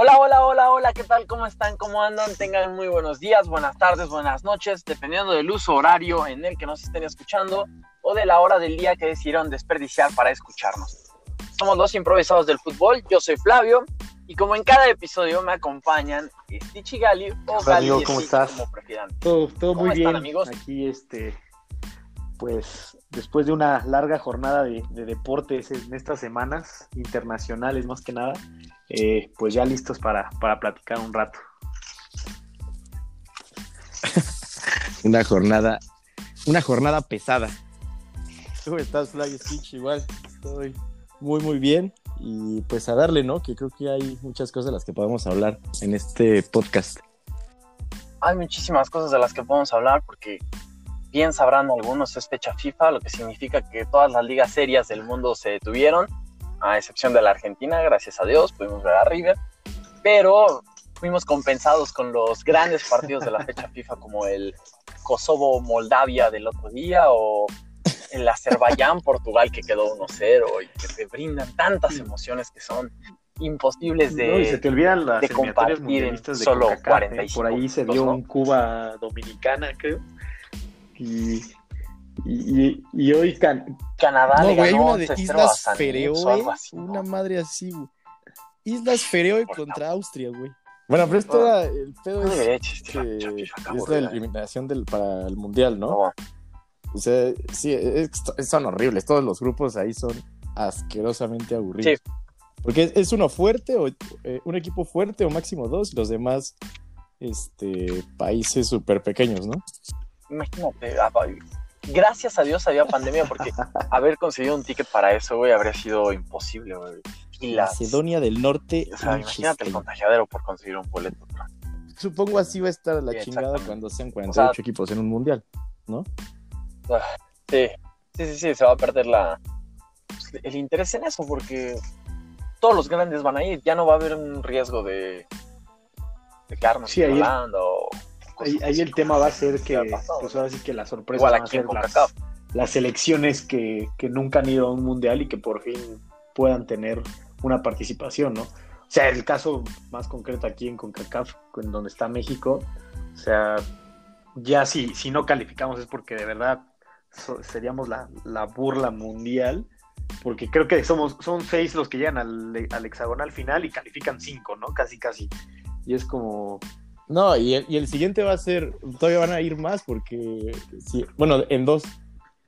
Hola, hola, hola, hola, ¿qué tal? ¿Cómo están? ¿Cómo andan? Tengan muy buenos días, buenas tardes, buenas noches, dependiendo del uso horario en el que nos estén escuchando o de la hora del día que decidieron desperdiciar para escucharnos. Somos los improvisados del fútbol, yo soy Flavio y como en cada episodio me acompañan Stitch y Gali o Gali ¿cómo estás? como prefieran. Todo, todo ¿Cómo muy están, bien, amigos? Aquí, este, pues, después de una larga jornada de, de deportes en estas semanas internacionales, más que nada, eh, pues ya listos para, para platicar un rato. Una jornada, una jornada pesada. ¿Cómo estás, Fly Stitch? Igual, estoy muy, muy bien. Y pues a darle, ¿no? Que creo que hay muchas cosas de las que podemos hablar en este podcast. Hay muchísimas cosas de las que podemos hablar porque bien sabrán algunos es fecha FIFA, lo que significa que todas las ligas serias del mundo se detuvieron, a excepción de la Argentina, gracias a Dios, pudimos ver a River, pero fuimos compensados con los grandes partidos de la fecha FIFA como el Kosovo-Moldavia del otro día o el Azerbaiyán-Portugal que quedó 1-0 y que te brindan tantas emociones que son imposibles de... No, y se te olvidan las de compartir en de solo CONCACAF, ¿eh? 45 Por ahí se dio ¿no? un Cuba dominicana, creo. Y, y, y- hoy can- Canadá no, le güey, ganó una de 3-0 a Islas una madre así, güey. Islas Feroe contra Austria, güey. Bueno, pero esto era, el pedo No es la que es la eliminación del, para el Mundial, ¿no? No, O sea, sí, es- son horribles. Todos los grupos ahí son asquerosamente aburridos. Porque es, es uno fuerte, o eh, un equipo fuerte, o máximo dos, y los demás este, países súper pequeños, ¿no? Imagínate, ah, gracias a Dios había pandemia porque haber conseguido un ticket para eso, güey, habría sido imposible, güey. Y las, Macedonia del Norte. o sea, imagínate el contagiadero por conseguir un boleto. Supongo así va a estar la Sí, chingada cuando sean 48 O sea- equipos en un mundial, ¿no? Ah, Sí, sí, sí, sí, se va a perder la, el interés en eso porque todos los grandes van a ir, ya no va a haber un riesgo de, de quedarnos Sí, en ahí- Holanda o ahí, el tema va a ser que, pasado, pues ¿no? ahora sí que la sorpresa van a ser las, las selecciones que, que nunca han ido a un mundial y que por fin puedan tener una participación, ¿no? O sea, el caso más concreto aquí en CONCACAF, en donde está México, o sea, ya si, si no calificamos es porque de verdad so- seríamos la, la burla mundial, porque creo que somos son seis los que llegan al, al hexagonal final y califican cinco, ¿no? Casi, casi. Y es como, No, y el, y el siguiente va a ser, todavía van a ir más porque, sí, bueno, en dos,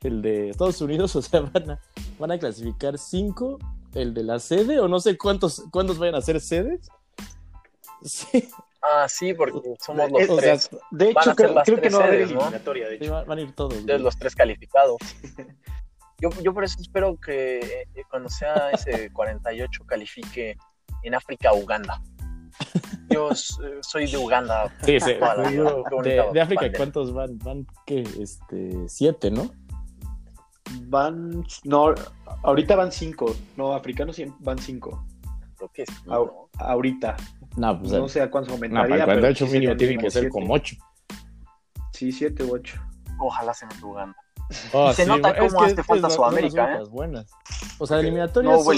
el de Estados Unidos, o sea, van a, van a clasificar cinco, el de la sede, o no sé cuántos, cuántos vayan a ser sedes. Sí, Ah, sí, porque somos los sea, tres, de Van a hecho, ser creo, las creo que tres no va a haber de hecho. van van a ir todos. de güey. los tres calificados. Yo, yo por eso espero que eh, cuando sea ese 48 califique en África Uganda. Yo eh, soy de Uganda. Sí, sí, bonita de, de África, bandera. ¿cuántos van? Van, ¿qué? Este, siete, ¿no? Van, no, ahorita van cinco, no, africanos sí van cinco, Creo que sí, Au- ¿no? ahorita. No, pues, no sé a cuántos no, aumentaría. para pero 48 sí mínimo tienen que ser siete. como ocho. Sí, siete u ocho. Ojalá se meta Uganda. Oh, Se nota es cómo que hace falta es- Sudamérica, ¿eh? buenas. O sea, eliminatorias. No hubo son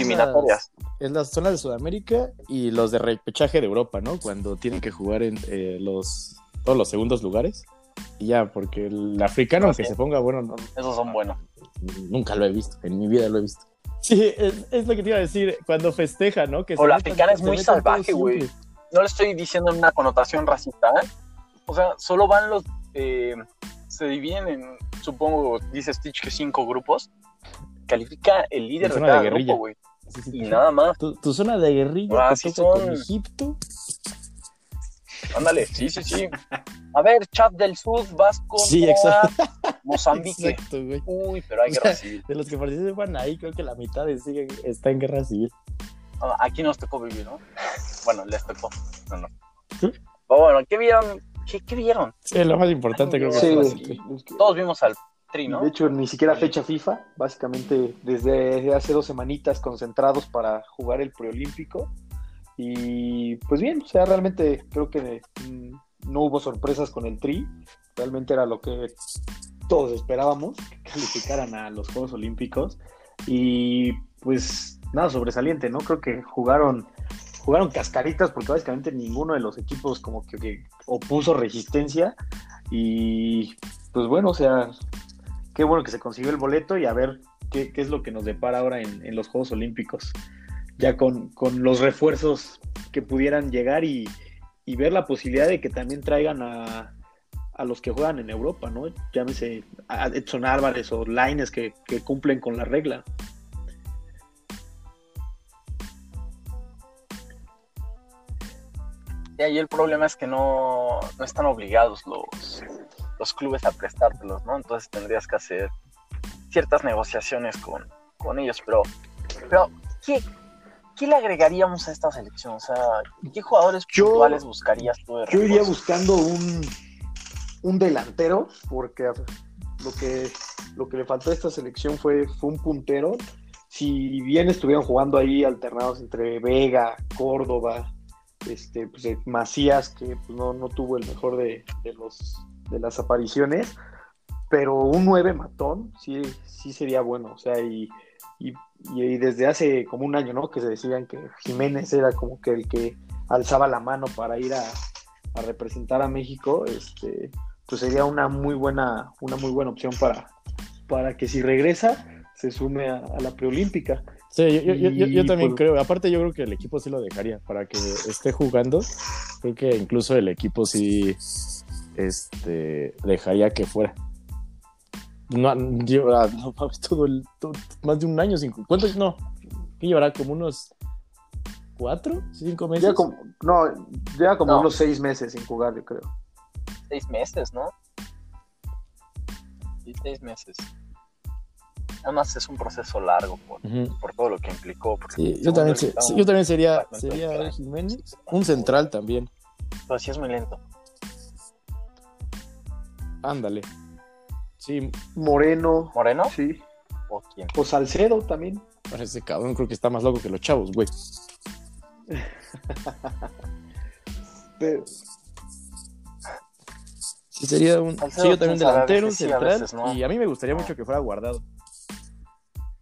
eliminatorias. las- es las zonas de Sudamérica y los de repechaje de Europa, ¿no? Cuando tienen que jugar en eh, los todos los segundos lugares. Y ya, porque el africano, aunque sí. se ponga bueno, no- Esos son buenos. nunca lo he visto. En mi vida lo he visto. Sí, es, es lo que te iba a decir. Cuando festeja, ¿no? Que O la africana es muy salvaje, güey. No le estoy diciendo en una connotación racista, ¿eh? O sea, solo van los. eh, se dividen en, supongo, dice Stitch que cinco grupos. Califica el líder de zona cada de guerrilla. grupo, güey. Y nada más. Tu, tu zona de guerrilla Ah, son. con Egipto. Ándale, sí, sí, sí. A ver, Chad del Sur, Vasco, Sí, exacto. Mozambique. Exacto, güey. Uy, pero hay O sea, guerra civil. De los que participan ahí, creo que la mitad de sigue- está en guerra civil. Ah, aquí nos tocó vivir, ¿no? Bueno, les tocó. No, no. ¿Sí? Pero bueno, ¿qué vieron? ¿Qué, qué vieron? Sí, lo más importante creo que Sí, así. Todos vimos al Tri, ¿no? de hecho ni siquiera fecha FIFA, básicamente desde hace dos semanitas concentrados para jugar el preolímpico. Y pues bien, o sea, realmente creo que mm, no hubo sorpresas con el Tri, realmente era lo que todos esperábamos, que calificaran a los Juegos Olímpicos. Y pues nada sobresaliente, ¿no? Creo que jugaron jugaron cascaritas porque básicamente ninguno de los equipos como que, que opuso resistencia y pues bueno, o sea, qué bueno que se consiguió el boleto y a ver qué, es lo que nos depara ahora en, los Juegos Olímpicos, ya con, con, los refuerzos que pudieran llegar y, ver la posibilidad de que también traigan a, a los que juegan en Europa, ¿no? Llámese a Edson Álvarez o Laines que, que cumplen con la regla. Y ahí el problema es que no, no están obligados los, los clubes a prestártelos, ¿no? Entonces tendrías que hacer ciertas negociaciones con, con ellos, pero, pero ¿qué, ¿qué le agregaríamos a esta selección? O sea, ¿qué jugadores Yo- puntuales buscarías tú de Yo iría buscando un, un delantero, porque lo que, lo que le faltó a esta selección fue, fue un puntero. Si bien estuvieron jugando ahí alternados entre Vega, Córdoba, este, pues, eh, Macías, que pues, no, no tuvo el mejor de, de los, de las apariciones, pero un 9 matón sí, sí sería bueno. O sea, y, y, y desde hace como un año, ¿no? Que se decían que Jiménez era como que el que alzaba la mano para ir a, a representar a México, este, pues sería una muy buena, una muy buena opción para, para que si regresa se sume a, a la preolímpica. Sí, yo, yo- yo- yo- yo Y, también pues- creo. Aparte, yo creo que el equipo sí lo dejaría para que esté jugando. Creo que incluso el equipo sí este, dejaría que fuera. No, lleva no mames, todo el, todo- más de un año sin. ¿Cuántos? No. ¿Qué llevará? ¿Como unos cuatro? ¿Cinco meses? Lleva como, no, lleva como No. unos seis meses sin jugar, yo creo. Seis meses, ¿no? Sí, seis meses. Además es un proceso largo por, por todo lo que implicó. Sí, yo también, yo, se- estaba- yo también sería, sería. Jiménez. Un central también. Pero sí es muy lento. Ándale. Sí, Moreno, ¿Moreno? sí. ¿O quién? O Salcedo también. para ese cabrón creo que está más loco que los chavos, güey. Pero- Sí, sería un. Salcedo, Sí, yo también delantero, un central. veces no. Y a mí me gustaría No. mucho que fuera guardado.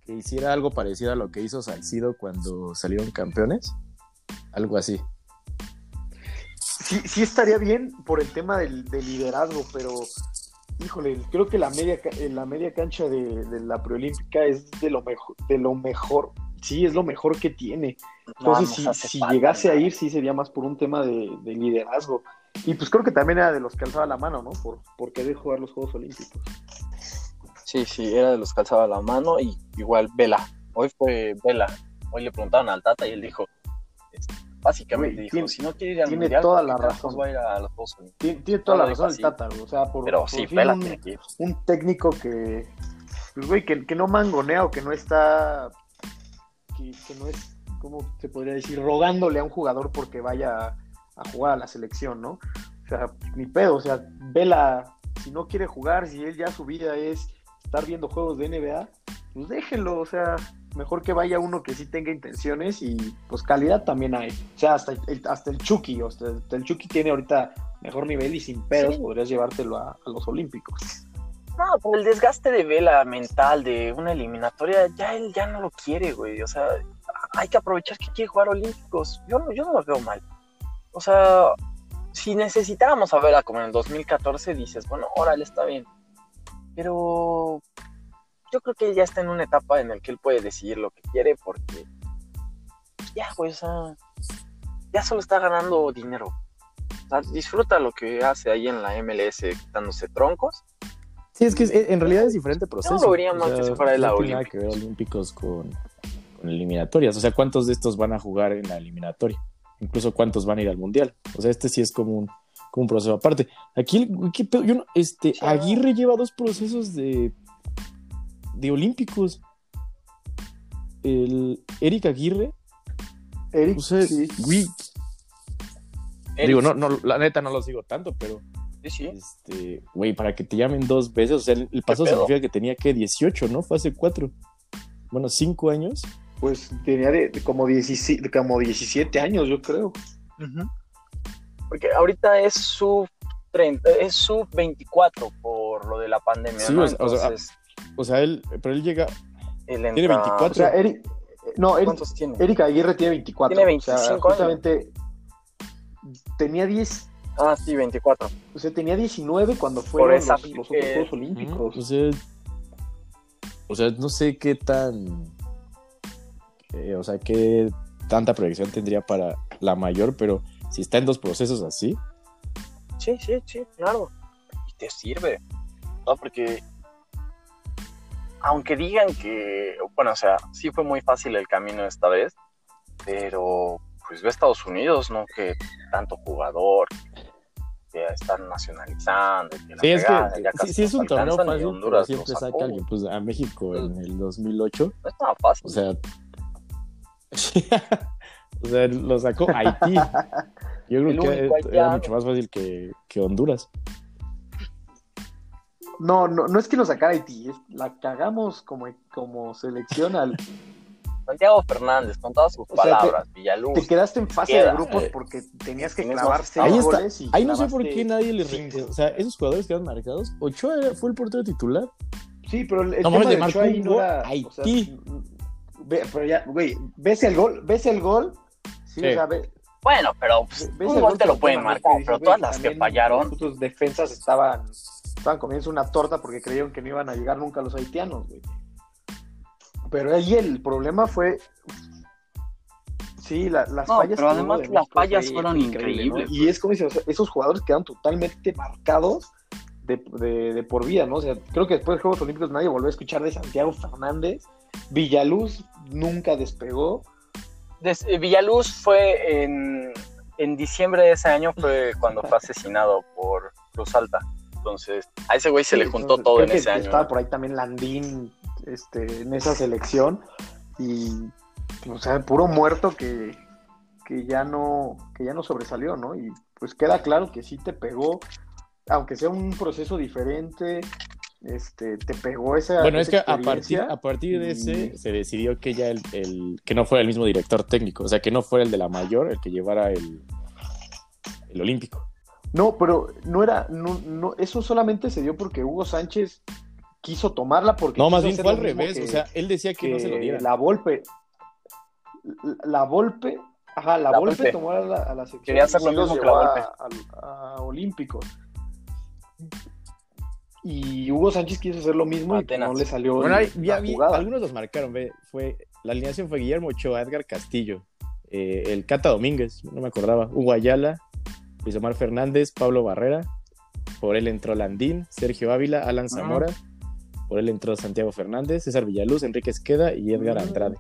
Que hiciera algo parecido a lo que hizo Salcido cuando salieron campeones. Algo así. Sí, sí estaría bien por el tema del, del liderazgo, pero híjole, creo que la media, eh, la media cancha de, de la preolímpica es de lo mejor, de lo mejor, sí, es lo mejor que tiene. Entonces, si, hace si falta, llegase a ir, sí sería más por un tema de, de liderazgo. Y pues creo que también era de los que alzaba la mano, ¿no? Por, por querer jugar los Juegos Olímpicos. Sí, sí, era de los que alzaba la mano y igual Vela. Hoy fue Vela. Hoy le preguntaron al Tata y él dijo, este, básicamente dijo, tiene- si no quiere ir al tiene mundial, toda ¿por qué la razón. va a ir a los Juegos Olímpicos? Tiene, tiene toda No la razón el. Tata, o sea, por, Pero por sí, un- técnico que, pues, güey, que, que no mangonea o que no está, que, que no es, ¿cómo se podría decir? Rogándole a un jugador porque vaya a, a jugar a la selección, ¿no? O sea, ni pedo, o sea, Vela, si no quiere jugar, si él ya su vida es estar viendo juegos de NBA, pues déjenlo, o sea, mejor que vaya uno que sí tenga intenciones y pues calidad también hay. O sea, hasta el, hasta el Chucky, o sea, hasta el Chucky tiene ahorita mejor nivel y sin pedos Sí. podrías llevártelo a- a los Olímpicos. No, por el desgaste de Vela mental de una eliminatoria, ya él ya no lo quiere, güey. O sea, hay que aprovechar que quiere jugar Olímpicos. Yo no, yo no lo veo mal. O sea, si necesitábamos a Vela como en el 2014, dices, bueno, órale, está bien. Pero yo creo que él ya está en una etapa en la que él puede decidir lo que quiere porque ya, güey, o sea, ya solo está ganando dinero. O sea, disfruta lo que hace ahí en la MLS quitándose troncos. Sí, es que es- en realidad es diferente proceso. lo vería más que si fuera de la no nada que ver olímpicos con, con eliminatorias. O sea, ¿cuántos de estos van a jugar en la eliminatoria? Incluso cuántos van a ir al mundial. O sea, este sí es como un, como un proceso aparte. Aquí, ¿qué pedo? Yo no- este. Aguirre lleva dos procesos de, de olímpicos. El Eric Aguirre, Eric, o sea, sí. güey, digo, no, no, la neta no lo sigo tanto, pero Sí, sí. este, güey, para que te llamen dos veces, o sea, el, el pasado significa que tenía que 18, ¿no? Fue hace cuatro, bueno, cinco años. Pues tenía de, de como, 17, como 17 años, yo creo. Porque ahorita es sub 30, es sub 24 por lo de la pandemia, Sí, ¿no? o sea, o sea, Entonces, O sea, él, pero él llega, él tiene entra- 24. O sea, Eric, No, Eric, ¿Cuántos tiene? Erika Aguirre tiene 24. Tiene o sea, 25 años. justamente tenía 10, Ah, sí, 24. o sea, tenía 19 cuando fueron esa los, otros Juegos Olímpicos. O sea, o sea, no sé qué tan. eh, o sea, qué tanta proyección tendría para la mayor, pero si está en dos procesos así, Sí, sí, sí, claro. Y te sirve. No, porque. Aunque digan que. Bueno, o sea, sí fue muy fácil el camino esta vez. Pero. Pues ve a Estados Unidos, ¿no? Que tanto jugador. Que están nacionalizando. Que Sí, es fregada, que ya sí, sí es un torneo fácil, pero Honduras siempre saca alguien. Pues a México en el 2008, No es nada fácil. o sea, o sea, lo sacó Haití. Yo creo que era mucho más fácil que, que Honduras. No, no, no es que nos sacara Haití, es la cagamos como, como selección al. Santiago Fernández, con todas sus O sea, te- palabras, Villaluz. Te quedaste en fase Queda, de grupos eh. porque tenías que Tienes clavar más- seis Ahí está. goles y Ahí no sé por qué nadie le rinde. O sea, esos jugadores quedaron marcados. Ochoa era- fue el portero titular. Sí, pero el, el No tema de Ochoa ahí no gol era. a o sea, Haití. ve- pero ya, güey, ves el gol, ves el gol. Sí, Sí. o sea, ve- Bueno, pero pues, ves un gol te lo pueden marca marcar, pero todas las que fallaron, Tus defensas estaban, estaban comiendo una torta porque creyeron que no iban a llegar nunca los haitianos, güey. Pero ahí el problema fue. Sí, la- las No, fallas. pero además las fallas fue fueron increíbles, Y es como dices, o sea, esos jugadores quedaron totalmente marcados de, de- de por vida, ¿no? O sea, creo que después de Juegos Olímpicos nadie volvió a escuchar de Santiago Fernández. Villaluz nunca despegó. Des- eh, Villaluz fue en, en diciembre de ese año fue cuando fue asesinado por Cruz Alta. Entonces, a ese güey se le juntó entonces, todo creo en que ese año. Estaba ¿no? por ahí también Landín este, en esa selección. Y, o sea, puro muerto que, que, ya no, que ya no sobresalió, ¿no? Y pues queda claro que sí te pegó, aunque sea un proceso diferente, este, te pegó esa. Bueno, es que a partir, a partir de ese y- se decidió que ya el, el- que no fuera el mismo director técnico, o sea, que no fuera el de la mayor el que llevara el, el olímpico. No, pero no era, no, no, eso solamente se dio porque Hugo Sánchez quiso tomarla porque No, más bien fue al revés, que- o sea, él decía que, no se lo que dieran. La Volpe, la Volpe, ajá, la, La Volpe, Volpe. tomó a la, a la sección. Quería hacer lo mismo que la a, a- a Olímpicos. Y Hugo Sánchez quiso hacer lo mismo y no le salió Bueno, ahí la ya vi, jugada. algunos los marcaron, ve, fue, la alineación fue Guillermo Ochoa, Edgar Castillo, eh, el Cata Domínguez, no me acordaba, Hugo Ayala, Luis Omar Fernández, Pablo Barrera, por él entró Landín, Sergio Ávila, Alan Zamora, por él entró Santiago Fernández, César Villaluz, Enrique Esqueda y Edgar. Andrade.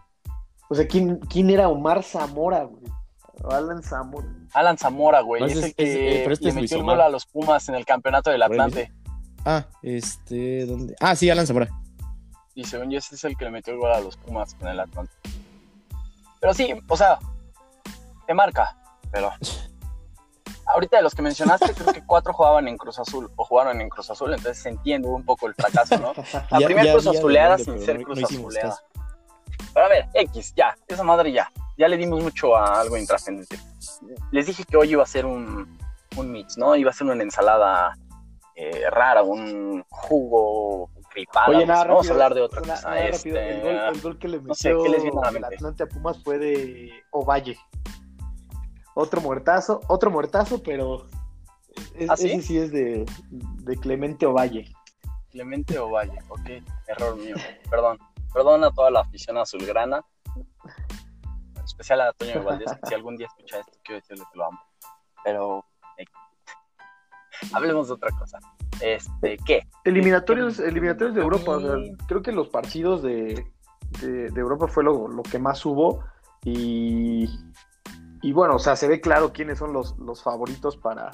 O sea, ¿quién, quién era Omar Zamora, güey? Alan Zamora. Alan Zamora, güey. No, es ese es- que pero este le es Luis metió el gol a los Pumas en el campeonato del Atlante. Ah, este, ¿dónde? Ah, sí, Alan Zamora. Y según yo, ese es el que le metió el gol a los Pumas con el Atlante. Pero sí, o sea, te marca. Pero ahorita de los que mencionaste, creo que cuatro jugaban en Cruz Azul o jugaron en Cruz Azul, entonces se entiende un poco el fracaso, ¿no? La Ya- primera ya Cruz Azuleada sin pero ser no- Cruz no Azuleada. caso. Pero a ver, X, ya, esa madre ya. Ya le dimos mucho a algo intrascendente. Les dije que hoy iba a ser un, un mix, ¿no? Iba a ser una ensalada eh, rara, un jugo gripado. Oye, nada, Vamos rápido, a hablar de otra nada- cosa. nada este. El, gol, el gol que le metió no sé, ¿qué les viene a la? Atlante a Pumas fue de Ovalle. Otro muertazo, otro muertazo, pero es- ¿Ah, sí? ese sí es de, de Clemente Ovalle. Clemente Ovalle, ok, error mío. Perdón, perdón a toda la afición azulgrana. En especial a Toño de Valdés, que si algún día escucha esto, quiero decirle que lo amo. Pero eh, hablemos de otra cosa. Este, ¿qué? Eliminatorios, eliminatorios de Europa, o sea, Sí. creo que los partidos de, de- de Europa fue lo, lo que más hubo y, y bueno, o sea, se ve claro quiénes son los, los favoritos para,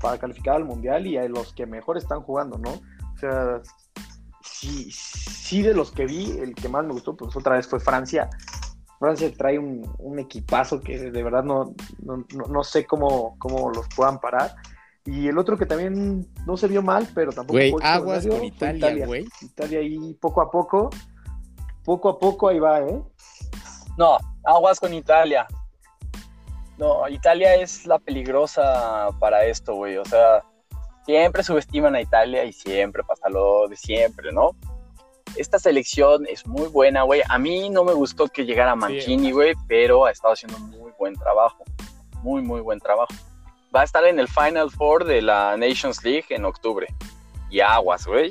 para calificar al Mundial y a los que mejor están jugando, ¿no? O sea, sí, sí de los que vi, el que más me gustó, pues otra vez fue Francia. Francia trae un, un equipazo que de verdad no, no, no- no sé cómo, cómo los puedan parar. Y el otro que también no se vio mal, pero tampoco Güey, aguas con Italia, güey. Italia ahí poco a poco, poco a poco ahí va, ¿eh? No, aguas con Italia. No, Italia es la peligrosa para esto, güey. O sea, siempre subestiman a Italia y siempre pasa lo de siempre, ¿no? esta selección es muy buena, güey. A mí no me gustó que llegara Mancini, güey, pero ha estado haciendo muy buen trabajo. Muy, muy buen trabajo. Va a estar en el Final Four de la Nations League en octubre. Y aguas, güey.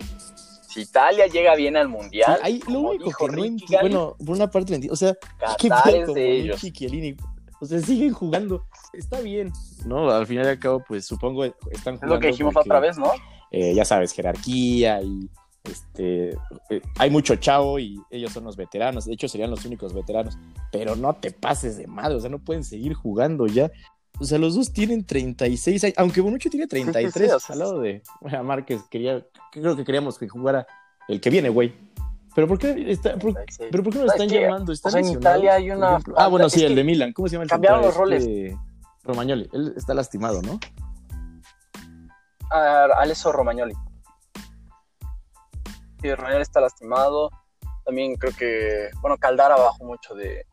Si Italia llega bien al Mundial, Sí, ahí lo único que no entiendo, bueno, por una parte o sea, ¿qué Qatar es con de ellos. O sea, siguen jugando, está bien. No, al final y al cabo, pues supongo están Es jugando lo que dijimos porque, otra vez, ¿no? eh, ya sabes, jerarquía y este, eh, hay mucho chavo y ellos son los veteranos, de hecho serían los únicos veteranos, pero no te pases de madre, o sea, no pueden seguir jugando ya. O sea, los dos tienen 36 años, aunque Bonucci tiene 33, sí, o sea, al lado de bueno, Márquez, quería, creo que queríamos que jugara el que viene, güey. Pero ¿por qué, está, por- pero ¿por qué no lo Es están llamando? ¿Están o sea, en Italia hay una? Ah, bueno, falta- sí, el de Milan. ¿Cómo se llama el cambiaron los Este, Romagnoli. Él está lastimado, ¿no? a Alesso Romagnoli. Sí, Romagnoli está lastimado. También creo que, bueno, Caldara bajó mucho de,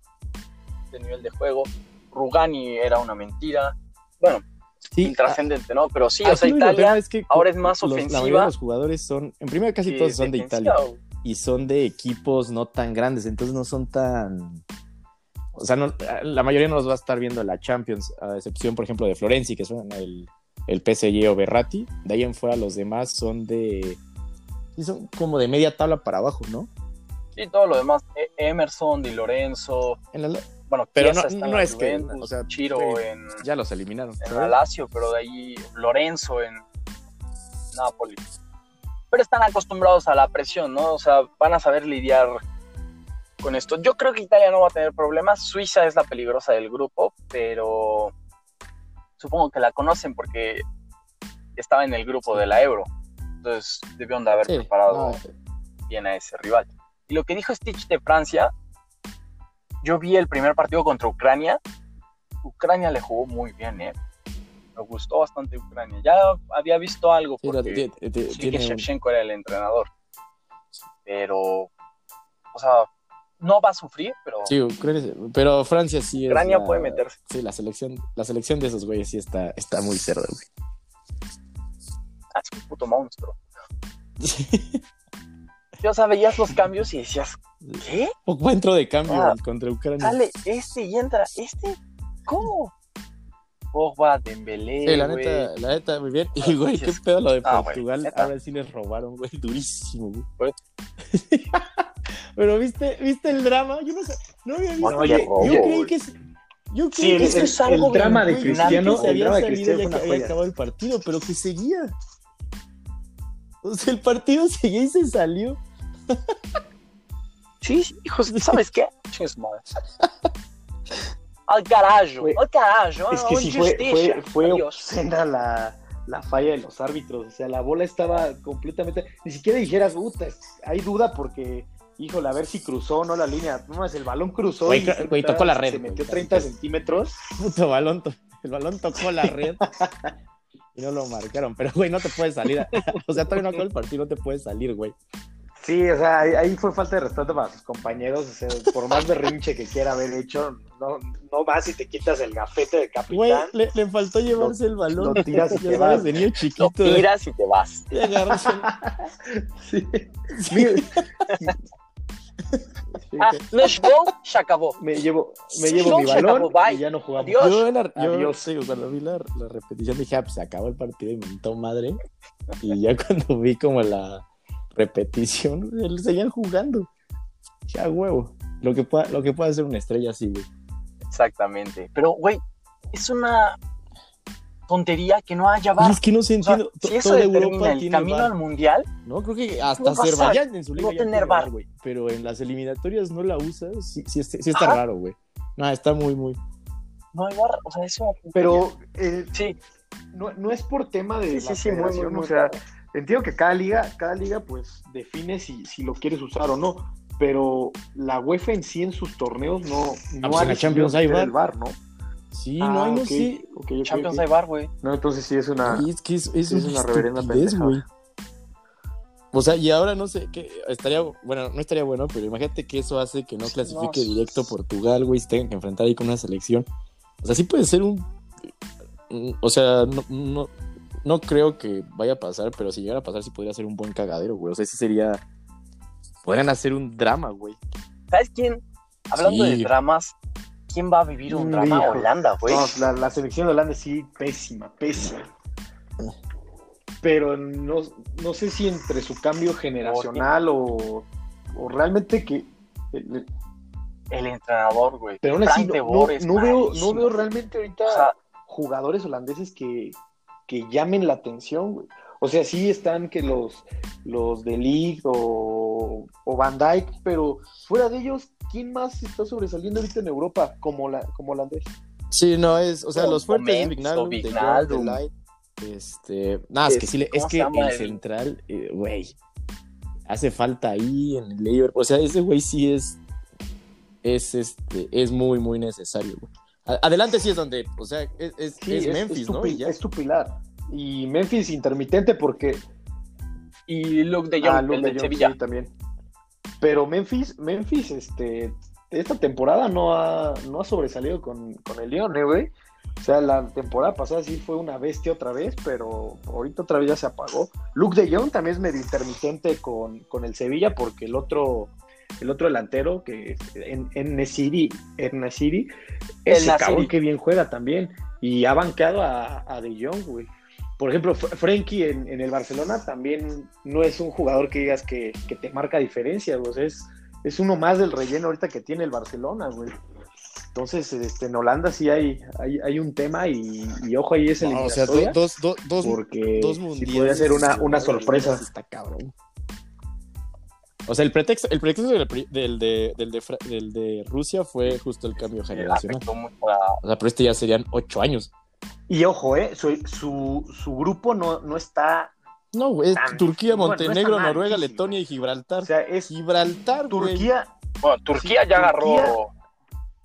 de nivel de juego. Rugani era una mentira. Bueno, Sí. intrascendente, ¿no? Pero sí, ah, o sea, Italia es que ahora es más los- La mayoría de ofensiva. los jugadores son, en primera casi todos son de Italia. Y son de equipos no tan grandes, entonces no son tan... O sea, no- la mayoría no los va a estar viendo en la Champions, a excepción, por ejemplo, de Florenzi, que son el, el PSG o Berratti. De ahí en fuera los demás son de... sí, son como de media tabla para abajo, ¿no? Y todo lo demás. E- Emerson, Di Lorenzo. En la- Bueno, Pero no- no es que, o sea, Chiro en, ya los eliminaron. en Lazio, pero de ahí Lorenzo en Napoli. Pero están acostumbrados a la presión, ¿no? O sea, van a saber lidiar con esto. Yo creo que Italia no va a tener problemas. Suiza es la peligrosa del grupo, pero supongo que la conocen porque estaba en el grupo de la Euro. Entonces debieron de haber Sí, preparado no, bien a ese rival. Y lo que dijo Stitch de Francia, yo vi el primer partido contra Ucrania. Ucrania le jugó muy bien, ¿eh? Me gustó bastante Ucrania. Ya había visto algo porque sí que Shevchenko era el entrenador. Pero, o sea, no va a sufrir, pero Sí, Ucrania- pero Francia sí es. Ucrania la- puede meterse. Sí, la selección, la selección de esos güeyes sí está, está muy cerda, güey. ah, es un puto monstruo. Yo, o sea, veías los cambios y decías, ¿qué? Poco entró de cambio Ah, contra Ucrania. Sale este y entra este. ¿Cómo? Pogba, Dembélé, Sí, la güey. neta, la neta, muy bien. Y, güey, qué pedo lo de ah, güey, Portugal. neta. Ahora sí les robaron, güey, durísimo, güey. Pero, ¿viste, ¿viste el drama? Yo no sé, no había visto. Bueno, robó, yo creí güey. que... Yo Sí, creí el, que el- es algo el drama de güey, Cristiano, se había salido ya que había joya. acabado el partido, pero que seguía. O sea, el partido seguía y se salió. Sí, sí, hijos, ¿sabes qué? Al carajo, Güey, al carajo. Es que sí fue, injusticia. fue, fue obscena la, la falla de los árbitros. O sea, la bola estaba completamente. Ni siquiera dijeras, puta, hay duda porque, híjole, a ver si cruzó o no la línea. No más, el balón cruzó Güey, y güey, tocó la red, Se metió casi, 30 casi. centímetros. Puto balón, el balón tocó la red y no lo marcaron. Pero, güey, no te puedes salir. O sea, todavía no acabó el partido, no te puedes salir, güey. Sí, o sea, ahí, ahí fue falta de respeto para sus compañeros. O sea, por más berrinche que quiera haber hecho, no, no vas y te quitas el gafete de Güey, capitán. le, le faltó llevarse el balón. lo tiras y te vas. de niño Lo chiquito. de- tiras y te vas. de agarras el- Sí. Sí. Ah, no se acabó. me llevo, me llevo no, mi se balón acabó, y ya no jugamos. Adiós. Yo, en la- yo Adiós. sí, cuando vi la, la repetición dije, ah, pues se acabó el partido y mentó madre. Y ya cuando vi como la repetición, él- seguían jugando. Ya huevo. Lo que pueda, lo que pueda hacer una estrella así, güey. Exactamente. Pero, güey, es una tontería que no haya bar. es que no se O sea, entiende. To- si eso Europa el tiene camino al mundial, ¿no? Creo que hasta No vas a Azerbaiyán en su liga no tener VAR. güey. Pero en las eliminatorias no la usa. Sí, sí, sí está Ajá. raro, güey. No, está muy, muy. no hay bar. O sea, es una tontería. Pero eh, sí, no, no es por tema de sí, la sí, sí, muy, muy, federación, muy o sea, claro. Entiendo que cada liga, cada liga pues define si, si lo quieres usar o no, pero la UEFA en sí en sus torneos no, no pues ha en la decidido Champions hay VAR, ¿no? Sí, Ah, no hay, no ok, Champions hay bar, güey. No, entonces sí es una... Es que es, es Sí, es una, reverenda güey. O sea, y ahora no sé, que estaría, bueno, no estaría bueno, pero imagínate que eso hace que no Sí, clasifique no, directo sí. Portugal, güey, se tengan que enfrentar ahí con una selección. O sea, sí puede ser un... un- O sea, no, no, no creo que vaya a pasar, pero si llegara a pasar sí podría ser un buen cagadero, güey. O sea, ese sería... podrían hacer un drama, güey. ¿Sabes quién? Hablando Sí. de dramas, ¿quién va a vivir un drama? Hijo. Holanda, güey. No, la, la selección de Holanda sí, pésima, pésima. Pero no, no sé si entre su cambio generacional o, o realmente que. El entrenador, güey. Pero aún así, no, no- veo, no veo realmente ahorita O sea, jugadores holandeses que, que llamen la atención, güey. O sea, sí están que los, los de League o, o Van Dyke, pero fuera de ellos, ¿quién más está sobresaliendo ahorita en Europa como, la, como holandés? Sí, no, es, o sea, O los fuertes es o De Ligt, este, nada, es que sí, le- es ¿Cómo se que el- central, eh, güey, hace falta ahí en el Liverpool, o sea, ese güey sí es, es, este, es muy, muy necesario, güey. Adelante sí es donde, o sea, es, es, Sí, es Memphis, tu ¿no? pi- Y ya. es tu pilar. Y Memphis intermitente porque y Luke de Jong, Ah, Luke el de Jong, Sevilla. sí, también. Pero Memphis, Memphis, este, esta temporada no ha, no ha sobresalido con, con el León, ¿eh, güey? O sea, la temporada pasada sí fue una bestia otra vez, pero ahorita otra vez ya se apagó. Luke de Jong también es medio intermitente con, con el Sevilla, porque el otro, el otro delantero, que en, en Nesiri, en Nesiri, El ese Nasiri. cabrón que bien juega también. Y ha banqueado a, a De Jong, güey. Por ejemplo, Fr- Frenkie en, en el Barcelona también no es un jugador que digas que, que te marca diferencia, güey. Es, es uno más del relleno ahorita que tiene el Barcelona, güey. Entonces, este, en Holanda sí hay, hay, hay un tema y, y ojo ahí es el No, o sea, do- dos, do- dos, porque dos sí mundiales. podría ser una, una Sí, sorpresa. Está cabrón. O sea, el pretexto, el pretexto del, de, del, de, Fra- del de Rusia fue justo el cambio generacional. Afectó mucho a- O sea, pero este ya serían ocho años. Y ojo, eh, su, su, su grupo no, no está, No, güey, es Tan- Turquía, bueno, no está Montenegro, Noruega. Letonia y Gibraltar. o sea, es Gibraltar, güey. Turquía, Bueno, Turquía Sí, ya Turquía- agarró.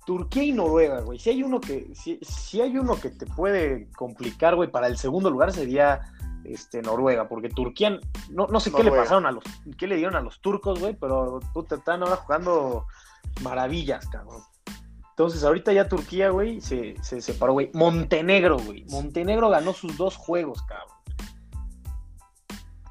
Turquía y Noruega, güey. Si hay uno que, si, si hay uno que te puede complicar, güey, para el segundo lugar sería este, Noruega, porque Turquía, no, no sé qué le pasaron a los, qué le dieron a los turcos, güey, pero puta, están ahora jugando maravillas, cabrón. Entonces, ahorita ya Turquía, güey, se, se separó, güey. Montenegro, güey. Montenegro ganó sus dos juegos, cabrón.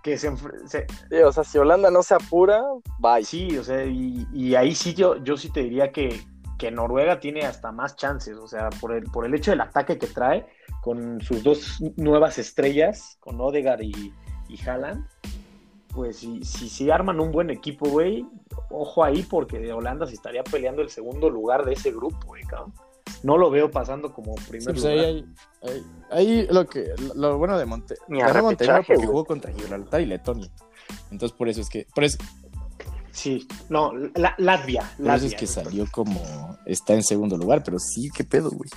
Que se, se- Sí, o sea, si Holanda no se apura, bye. Sí, o sea, y, y ahí sí yo, yo sí te diría que, que Noruega tiene hasta más chances, o sea, por el, por el hecho del ataque que trae, con sus dos nuevas estrellas, con Odegaard y, y Haaland, pues si, si, si arman un buen equipo, güey, ojo ahí porque de Holanda se estaría peleando el segundo lugar de ese grupo, güey, cabrón. No lo veo pasando como Sí, primer pues lugar. ahí, hay- ahí- ahí lo que lo bueno de Monte Montenegro porque jugó contra Gibraltar y Letonia. Entonces por eso es que por eso, Sí, no, la- Latvia. por eso Latvia, es que salió como está en segundo lugar, pero sí, qué pedo, güey.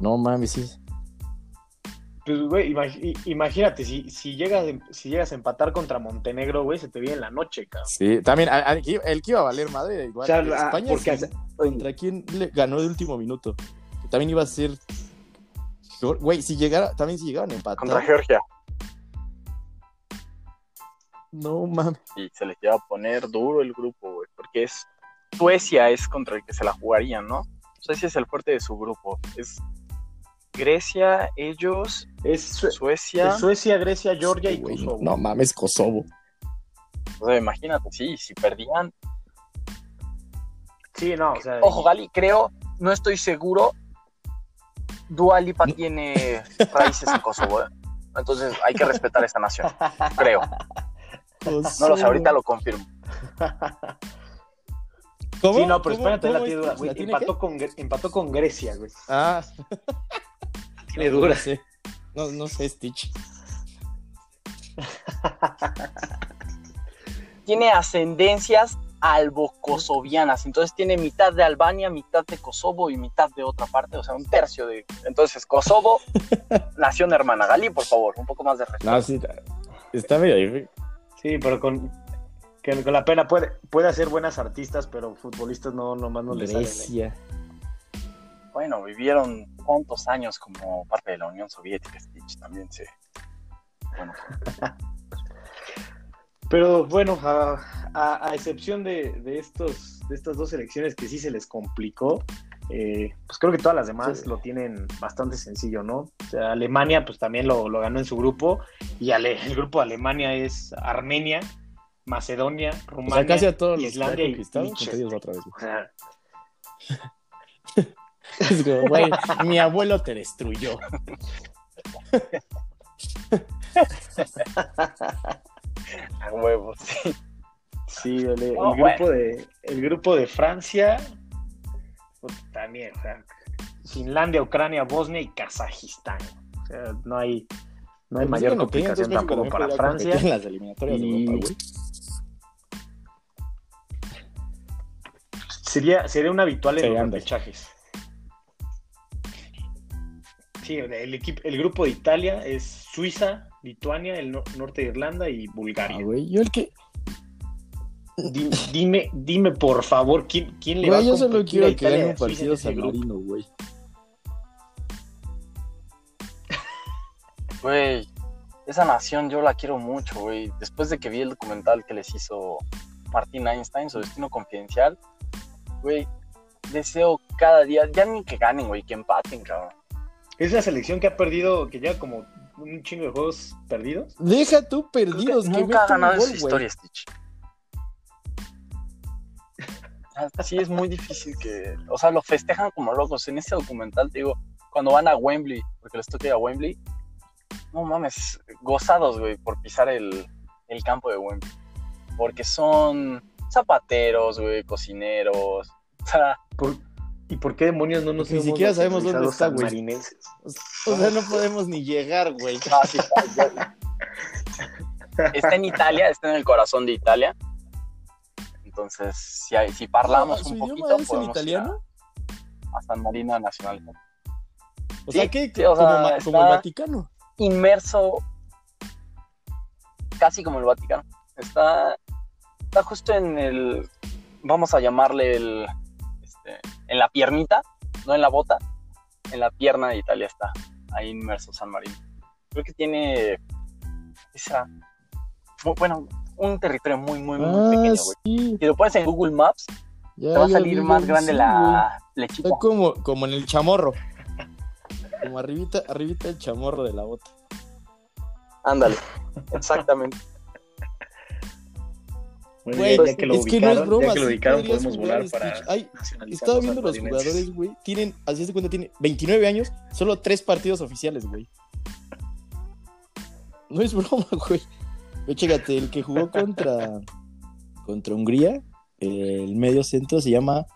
No mames, sí. Pues, güey, imag- imagínate, si, si, llegas, si llegas a empatar contra Montenegro, güey, se te viene en la noche, cabrón. Sí, también a- a- el que iba a valer madre igual. O sea, que España porque sí, contra quién le ganó de último minuto. También iba a ser güey, si llegara, también si llegaban a empatar. Contra Georgia. No mames. Y se les lleva a poner duro el grupo, güey. Porque es. Suecia es contra el que se la jugarían, ¿no? Suecia es el fuerte de su grupo. Es Grecia, ellos, Es, Sue- Suecia. es Suecia, Grecia, Georgia y Kosovo. No mames, Kosovo. O sea, imagínate, sí, si perdían. Sí, no, o sea. Ojo, Gali, creo, no estoy seguro. Dua Lipa tiene raíces en Kosovo, ¿eh? Entonces hay que respetar esta nación, creo. No lo sé, ahorita lo confirmo. ¿Cómo? Sí, no, pero ¿Cómo- espérate, la cómo tiene es? dura, güey. ¿La tiene Empató con, empató con Grecia, güey. Ah, Tiene no, dura. No sé. No, no sé, Stitch. Tiene ascendencias albo-kosovianas, entonces tiene mitad de Albania, mitad de Kosovo y mitad de otra parte, o sea, un tercio de... Entonces, Kosovo, nación hermana. Gali, por favor, un poco más de respeto. No, sí, está medio difícil. Sí, pero con, que con la pena puede, puede hacer buenas artistas, pero futbolistas no, nomás no le salen. ¿eh? Bueno, vivieron cuántos años como parte de la Unión Soviética, Stitch, también se... Bueno, Pero bueno, a, a- a excepción de, de estos, de estas dos elecciones que sí se les complicó, eh, pues creo que todas las demás Sí. lo tienen bastante sencillo, ¿no? O sea, Alemania pues también lo, lo ganó en su grupo y ale- el grupo de Alemania es Armenia, Macedonia, O Rumania, sea, casi a todos los que y Liechtenstein. otra vez. O Es como, güey, mi abuelo te destruyó. A huevos, sí. Sí, el, el Oh, grupo de el grupo de Francia pues, también, o sea, Finlandia, Ucrania, Bosnia y Kazajistán. O sea, no hay no hay Pues, mayor complicación tampoco para Francia. En las eliminatorias de Y- Europa, güey. Sería sería un habitual en los repechajes. Sí, el equipo el grupo de Italia es Suiza, Lituania, el no- norte de Irlanda y Bulgaria. Ah, güey, yo el que. Dime, dime, dime, por favor, ¿quién, quién le va a yo solo quiero que gane un partido San? Marino, güey. Güey, esa nación yo la quiero mucho, güey. Después de que vi el documental que les hizo Martín Einstein, su destino confidencial, güey, deseo cada día, ya ni que ganen, güey, que empaten, cabrón. Es la selección que ha perdido, que lleva como un chingo de juegos perdidos. Deja tú Creo que perdidos, que nunca ha ganado gol, esa güey. historia, Stitch. Sí, es muy difícil que. O sea, lo festejan como locos. En ese documental, te digo, cuando van a Wembley, porque les toca ir a Wembley, no mames, gozados, güey, por pisar el, el campo de Wembley. Porque son zapateros, güey, cocineros. O sea, ¿Por- ¿Y por qué demonios no nos Ni siquiera sabemos dónde está, güey. O sea, no podemos ni llegar, güey. no, sí está, está en Italia, está en el corazón de Italia. Entonces, si, hay- si parlamos Ah, ¿Su un poquito, es en podemos ir italiano? a, a San Marino Nacional. O sea, que sí, o como, sea, como el Vaticano. inmerso casi como el Vaticano. Está, está justo en el, vamos a llamarle el, este, en la piernita, no en la bota, en la pierna de Italia está, ahí inmerso San Marino. Creo que tiene esa, bu- bueno, un territorio muy, muy, muy Ah, pequeño, güey. sí. Si lo pones en Google Maps, Ya, te va a salir más grande la lechita. Está como, como en el chamorro. Como arribita, arribita el chamorro de la bota. Ándale, exactamente. Güey, ya, ya que lo es que no es broma, ya que lo ubicaron, podemos volar para. Ay, Estaba viendo los jugadores, güey. Tienen, así de cuenta, tiene 29 años, solo tres partidos oficiales, güey. No es broma, güey. Ve, chécate, el que jugó contra, contra Hungría, el medio centro se llama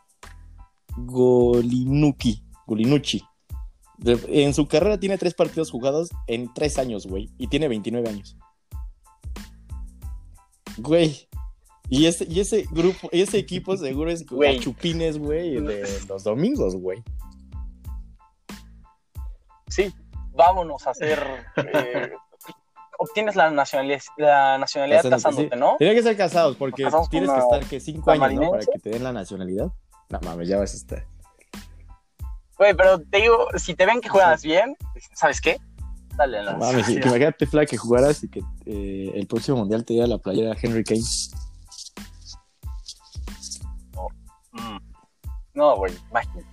Golinuki. Golinucci. En su carrera tiene tres partidos jugados en tres años, güey. Y tiene 29 años. Güey. Y ese, y ese grupo, y ese equipo seguro es Güey. chupines, güey, de los domingos, güey. Sí, vámonos a hacer. eh, obtienes la nacionalidad, la nacionalidad Casándote, casándote, sí. ¿no? Tiene que ser casados porque casamos con tienes que estar que cinco años, ¿no? Para que te den la nacionalidad. No mames, ya vas a estar. Güey, pero te digo, si te ven que juegas bien, ¿sabes qué? Dale la No mames, que imagínate, Fla, que jugaras y que eh, el próximo mundial te diera la playera Henry Kane. Mm. No, güey, imagínate.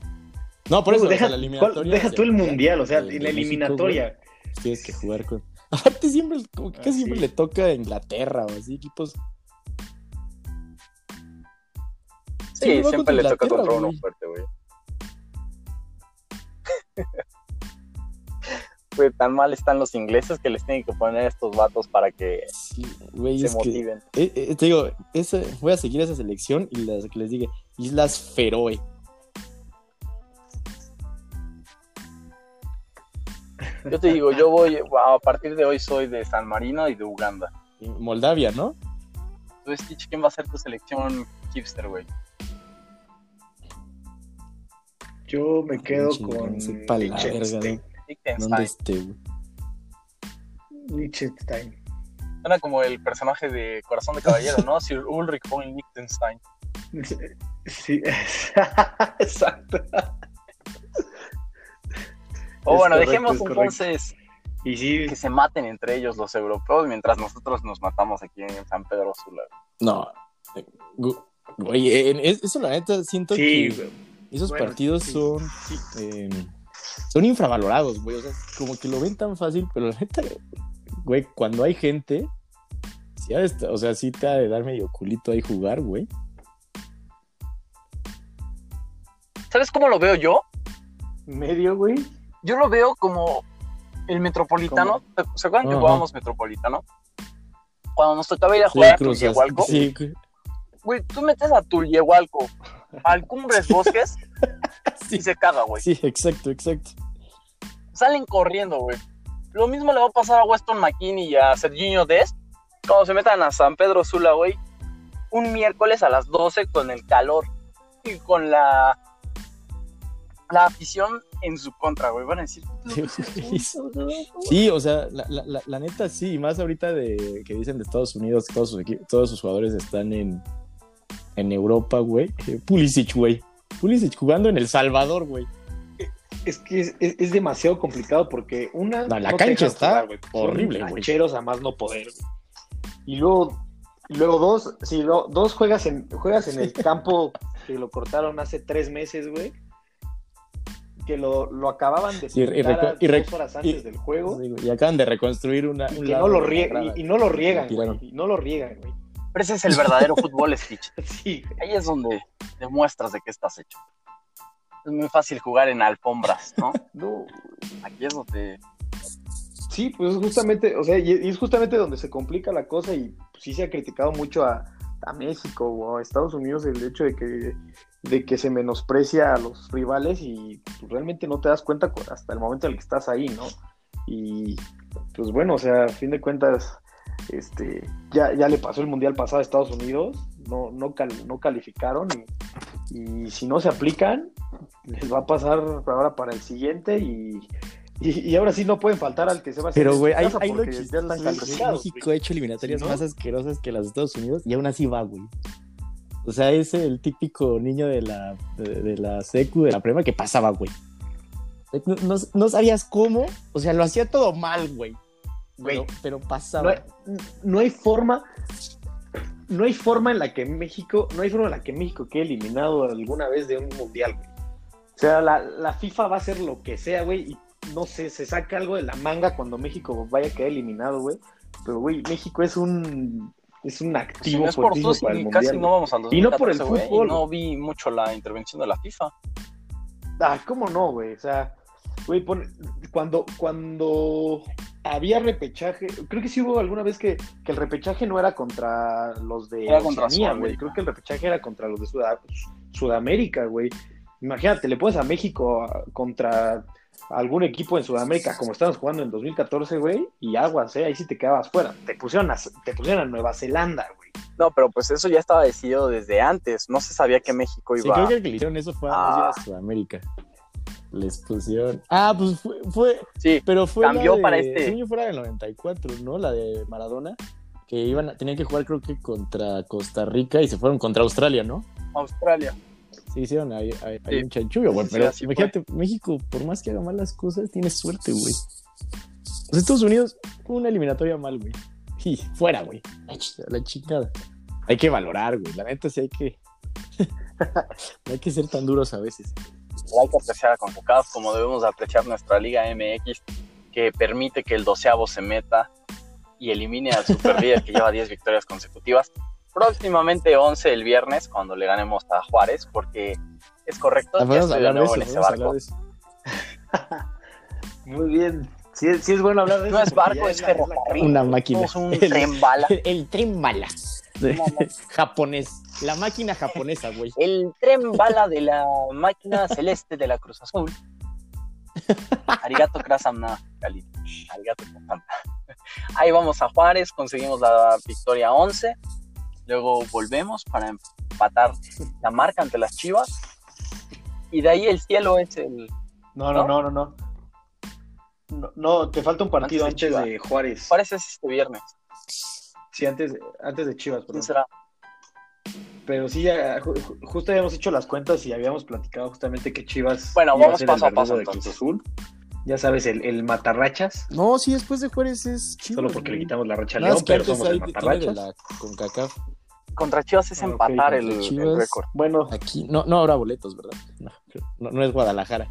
No, por eso, deja, o sea, la ¿cuál- eliminatoria. deja tú el mundial, o sea, la México, eliminatoria. güey, tienes que jugar con. Aparte, siempre, como que casi Ah, siempre le toca a Inglaterra o así, equipos. Sí, siempre le toca contra uno fuerte, güey. Güey, tan mal están los ingleses que les tienen que poner a estos vatos para que Sí, se que. motiven. eh, eh, te digo, esa- voy a seguir esa selección y las que les diga Islas Feroe. Yo te digo, yo voy, a partir de hoy soy de San Marino y de Uganda. y Moldavia, ¿no? Tú, Stitch, ¿quién va a ser tu selección hipster, güey? Yo me quedo con sepa la. ¿Dónde esté, güey? Liechtenstein. Suena como el personaje de Corazón de Caballero, ¿no? Sir Ulrich von Liechtenstein. Sí, exacto. O bueno, correcto, dejemos entonces Y sí, que se maten entre ellos los europeos mientras nosotros nos matamos aquí en San Pedro Sula. No. eh, es- eso la neta siento sí, que Esos Bueno, partidos sí, son, sí. eh, son infravalorados, güey. O sea, como que lo ven tan fácil, pero la neta, güey, cuando hay gente, o sea, sí te ha de dar medio culito ahí jugar, güey. ¿Sabes cómo lo veo yo? Medio, güey. Yo lo veo como el Metropolitano. ¿Se acuerdan que jugábamos Metropolitano? Cuando nos tocaba ir a Sí, jugar a cruzas. Tulyehualco, Sí, güey. güey, tú metes a Tulyehualco al Cumbres Bosques y sí, se caga, güey. sí, exacto, exacto. Salen corriendo, güey. Lo mismo le va a pasar a Weston McKinney y a Serginho Dest cuando se metan a San Pedro Sula, güey. Un miércoles a las 12 con el calor y con la la afición en su contra, güey. Van a decir, Sí, o sea, la, la- la- la neta sí, y más ahorita de que dicen de Estados Unidos todos sus, todos sus jugadores están en, en Europa, güey. Pulisic, güey. Pulisic jugando en El Salvador, güey. Es que es, es- es demasiado complicado porque una. No, la te cancha está jugar, horrible, güey. cancheros a más no poder. güey. Y luego, y luego dos, si do- dos juegas en, juegas en el campo que lo cortaron hace tres meses, güey. Que lo, lo acaban de y a dos horas antes y- del juego. Y acaban de reconstruir una. y un que lado no lo de la riegan, y, y no lo riegan, güey. Y no lo riegan, güey. pero ese es el verdadero fútbol, Stitch. Sí. Ahí es donde demuestras de qué estás hecho. Es muy fácil jugar en alfombras, ¿no? No, Aquí es donde Sí, pues justamente, o sea, y y es justamente donde se complica la cosa y pues, sí se ha criticado mucho a, a México o a Estados Unidos el hecho de que, de que se menosprecia a los rivales y pues, realmente no te das cuenta cu- hasta el momento en el que estás ahí, ¿no? Y pues bueno, o sea, a fin de cuentas, este, ya, ya le pasó el Mundial pasado a Estados Unidos, no, no, cal- no calificaron y, y si no se aplican, les va a pasar ahora para el siguiente y... Y, y ahora sí no pueden faltar al que se va a hacer Pero, güey, hay, hay lo que México ha hecho eliminatorias no- más asquerosas que las de Estados Unidos y aún así va, güey. O sea, es el típico niño de la, de, de la secu, de la prima que pasaba, güey. No, no- no sabías cómo, o sea, lo hacía todo mal, güey. Pero, Güey, pero pasaba. hay, no hay forma no hay forma en la que México no hay forma en la que México quede eliminado alguna vez de un mundial güey. o sea la, la FIFA va a hacer lo que sea güey y no sé se saca algo de la manga cuando México vaya a quedar eliminado güey pero güey México es un es un si activo no es por para el y mundial casi no vamos al 2014, Y no por el fútbol. no vi mucho la intervención de la FIFA. Ah, ¿cómo no, güey? O sea, güey, cuando, cuando había repechaje, creo que sí hubo alguna vez que, que el repechaje no era contra los de Era Oceanía, güey. Creo que el repechaje era contra los de Suda- Sudamérica, güey. Imagínate, le pones a México a- contra algún equipo en Sudamérica, como estábamos jugando en 2014, güey, y aguas, ¿eh? Ahí sí te quedabas fuera. Te pusieron a, te pusieron a Nueva Zelanda, güey. No, pero pues eso ya estaba decidido desde antes. No se sabía que México Sí, iba. creo que el que le hicieron eso fue a, Ah. a Sudamérica. Les pusieron. Ah, pues fue. fue Sí, pero fue. Cambió la de- para este. según yo fuera del 94, ¿no? La de Maradona. Que iban a- tenían que jugar, creo que contra Costa Rica y se fueron contra Australia, ¿no? Australia. Sí, hicieron ahí, ahí- ahí Sí. un chanchullo, güey. Sí, pero así imagínate, México, por más que haga malas cosas, tiene suerte, güey. Los Estados Unidos, una eliminatoria mal, güey. Y fuera, güey. La ch- La chingada. Hay que valorar, güey. La neta sí hay que. no hay que ser tan duros a veces. Hay que apreciar a CONCACAF como debemos de apreciar nuestra Liga MX, que permite que el doceavo se meta y elimine al Super Líder que lleva 10 victorias consecutivas. Próximamente 11 el viernes, cuando le ganemos a Juárez, porque es correcto, ya estoy de nuevo eso. en ese barco. Muy bien. Sí, es- sí es bueno hablar de eso. No es barco, es ferrocarril. Una máquina. Somos un El- tren bala. El tren bala. Japonés. La máquina japonesa, güey. El tren bala de la máquina celeste de la Cruz Azul. Arigato Krasamna. Arigato Krasamna. Ahí vamos a Juárez, conseguimos la victoria 11. Luego volvemos para empatar la marca ante las Chivas. Y de ahí el cielo es el. No, no, ¿No? no, no, no. Te falta un partido Antes de antes de, Chivas. Juárez. Juárez es este viernes. Sí, antes, antes de Chivas, ¿Quién perdón. será? Pero sí, ya, ju- ju- justo habíamos hecho las cuentas y habíamos platicado justamente que Chivas. Bueno, iba vamos ser paso el a paso, de entonces. Cruz Azul. Ya sabes, el, el matarrachas. No, sí, después de Juárez es chido. solo porque le quitamos la racha a León, pero somos el matarrachas. la CONCACAF. Contra Chivas es Ah, empatar el, récord. Bueno, Aquí no, no habrá boletos, ¿verdad? No, no, no es Guadalajara.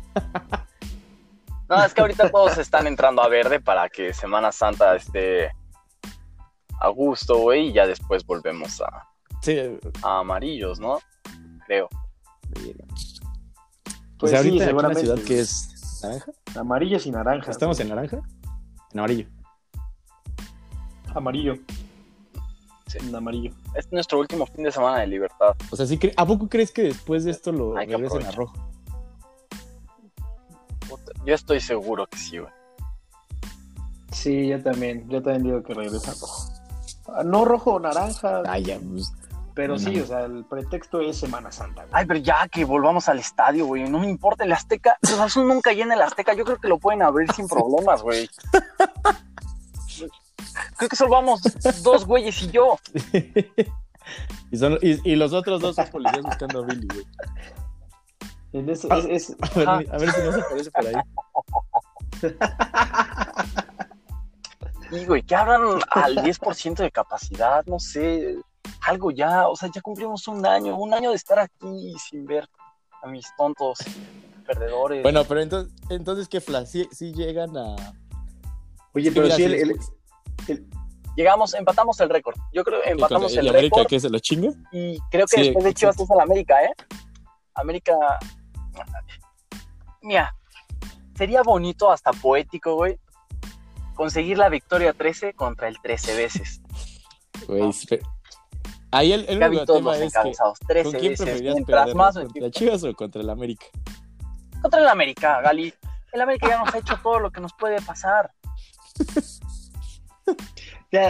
No, es que ahorita todos están entrando a verde para que Semana Santa esté a gusto, güey, y ya después volvemos a, Sí, a amarillos, ¿no? Creo. pues sí, ahorita la seguramente. ciudad que es naranja. Amarillos y naranjas. ¿Estamos en naranja? En amarillo. Amarillo. Sí. En amarillo. Es nuestro último fin de semana de libertad. O sea, ¿sí cre- ¿a poco crees que después de esto lo regresen a rojo? Puta, Yo estoy seguro que sí, güey. Sí, yo también. Yo también digo que regresa rojo. Ah, No rojo o naranja, Ay, ya, pues, pero sí, o sea, el pretexto es Semana Santa. güey. Ay, pero ya que volvamos al estadio, güey. No me importa el Azteca. Cruz Azul nunca llena el Azteca. Yo creo que lo pueden abrir sin problemas, güey. Creo que solo vamos dos güeyes y yo. y, son- y- y los otros dos son policías buscando a Billy, güey. En eso- Ah. es- es- A ver, Ajá. a ver si no se aparece por ahí. Y, güey, que abran al 10% de capacidad, no sé. Algo ya. O sea, ya cumplimos un año. Un año de estar aquí sin ver a mis tontos perdedores. Bueno, pero entonces, entonces ¿qué flash? ¿Sí, sí llegan a. Oye, pero sí, el, el- Llegamos, empatamos el récord. Yo creo que empatamos ¿Y el América récord. que se lo chinga? Y creo que Sí, después de Chivas es el América, ¿eh? América. Mira, sería bonito, hasta poético, güey, conseguir la victoria 13 contra el 13 veces. Güey, Ahí el, el único tema es que. encabezados, 13 ¿Con quién veces. preferirías perder? más ¿Contra Chivas o contra el América? contra el América, Gali. El América ya nos ha hecho todo lo que nos puede pasar. ya,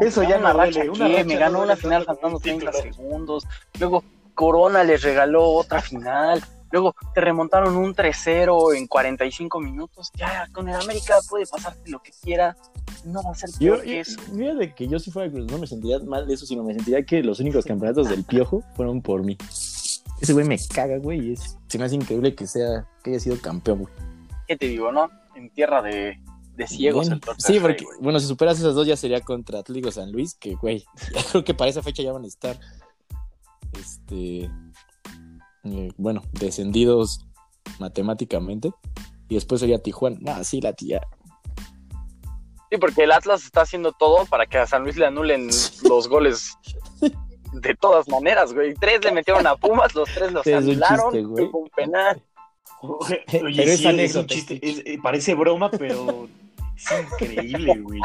eso ya racha duele, una que racha me ganó una final faltando un 30 título. segundos. Luego Corona les regaló otra final. Luego te remontaron un 3-0 en 45 minutos. Ya con el América puede pasarte lo que quiera. No va a ser Yo, peor que yo- eso. mira de que yo si fuera Cruz, no me sentiría mal de eso, sino me sentiría que los únicos campeonatos del piojo fueron por mí. Ese güey me caga, güey, y es, se me hace increíble que sea, que haya sido campeón, güey. ¿Qué te digo, no? En tierra de, de ciegos Bueno, el torneo. sí, porque, bueno, si superas esas dos ya sería contra Atlético San Luis, que, güey, creo que para esa fecha ya van a estar, este, eh, bueno, descendidos matemáticamente. Y después sería Tijuana. Ah, sí, la tía. Sí, porque el Atlas está haciendo todo para que a San Luis le anulen los goles de todas maneras, güey. Tres le metieron a Pumas, los tres los Es un anularon. chiste, güey. fue un penal. Oye, Pero sí, es es, un chiste, es- parece broma, pero es increíble, güey.